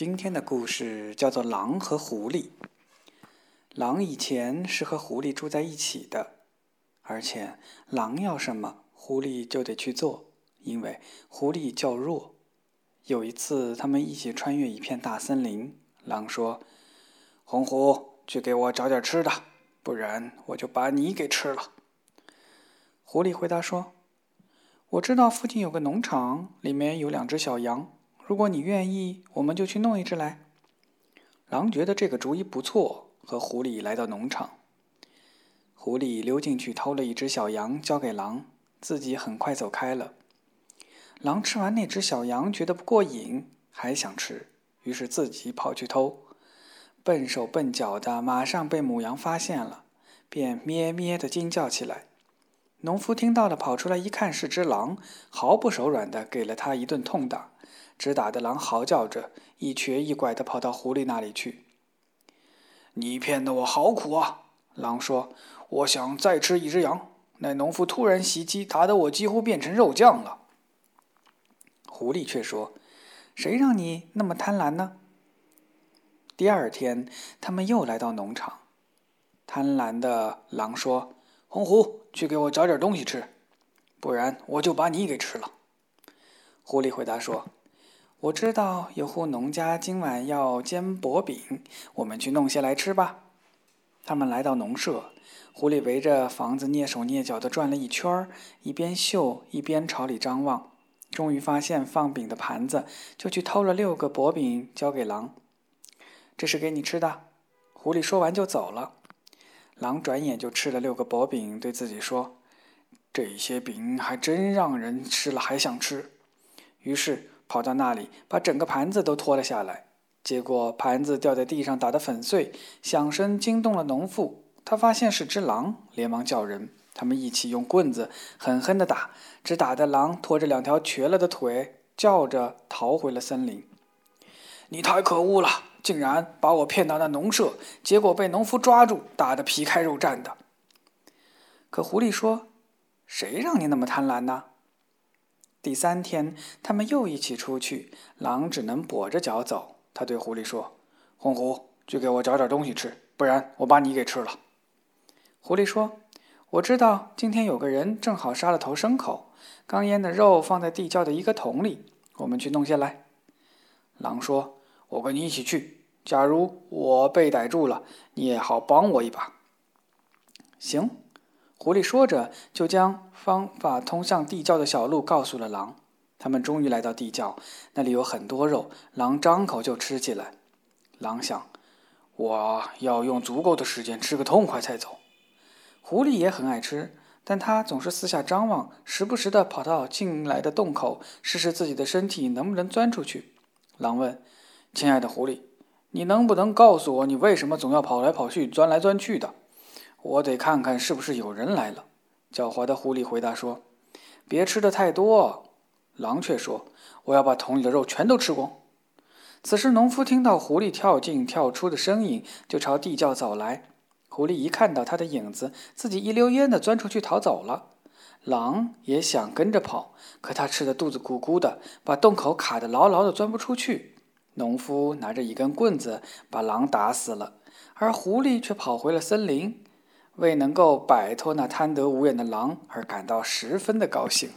今天的故事叫做《狼和狐狸》。狼以前是和狐狸住在一起的，而且狼要什么，狐狸就得去做，因为狐狸较弱。有一次，他们一起穿越一片大森林。狼说：“红狐，去给我找点吃的，不然我就把你给吃了。”狐狸回答说：“我知道附近有个农场，里面有两只小羊。”如果你愿意，我们就去弄一只来。狼觉得这个主意不错，和狐狸来到农场。狐狸溜进去偷了一只小羊，交给狼，自己很快走开了。狼吃完那只小羊，觉得不过瘾，还想吃，于是自己跑去偷。笨手笨脚的，马上被母羊发现了，便咩咩的惊叫起来。农夫听到了，跑出来一看，是只狼，毫不手软的给了他一顿痛打。只打的狼嚎叫着，一瘸一拐的跑到狐狸那里去。你骗得我好苦啊！狼说：“我想再吃一只羊。”那农夫突然袭击，打得我几乎变成肉酱了。狐狸却说：“谁让你那么贪婪呢？”第二天，他们又来到农场。贪婪的狼说：“红狐，去给我找点东西吃，不然我就把你给吃了。”狐狸回答说。我知道有户农家今晚要煎薄饼，我们去弄些来吃吧。他们来到农舍，狐狸围着房子蹑手蹑脚地转了一圈，一边嗅一边朝里张望。终于发现放饼的盘子，就去偷了六个薄饼交给狼。这是给你吃的。狐狸说完就走了。狼转眼就吃了六个薄饼，对自己说：“这些饼还真让人吃了还想吃。”于是。跑到那里，把整个盘子都拖了下来，结果盘子掉在地上，打得粉碎，响声惊动了农妇。他发现是只狼，连忙叫人，他们一起用棍子狠狠地打，只打得狼拖着两条瘸了的腿，叫着逃回了森林。你太可恶了，竟然把我骗到那农舍，结果被农夫抓住，打得皮开肉绽的。可狐狸说：“谁让你那么贪婪呢？”第三天，他们又一起出去，狼只能跛着脚走。他对狐狸说：“红狐，去给我找点东西吃，不然我把你给吃了。”狐狸说：“我知道，今天有个人正好杀了头牲口，刚腌的肉放在地窖的一个桶里，我们去弄些来。”狼说：“我跟你一起去，假如我被逮住了，你也好帮我一把。”行。狐狸说着，就将方法通向地窖的小路告诉了狼。他们终于来到地窖，那里有很多肉，狼张口就吃起来。狼想：“我要用足够的时间吃个痛快才走。”狐狸也很爱吃，但他总是四下张望，时不时地跑到进来的洞口，试试自己的身体能不能钻出去。狼问：“亲爱的狐狸，你能不能告诉我，你为什么总要跑来跑去、钻来钻去的？”我得看看是不是有人来了。狡猾的狐狸回答说：“别吃的太多。”狼却说：“我要把桶里的肉全都吃光。”此时，农夫听到狐狸跳进跳出的声音，就朝地窖走来。狐狸一看到他的影子，自己一溜烟的钻出去逃走了。狼也想跟着跑，可他吃的肚子鼓鼓的，把洞口卡得牢牢的，钻不出去。农夫拿着一根棍子把狼打死了，而狐狸却跑回了森林。为能够摆脱那贪得无厌的狼而感到十分的高兴。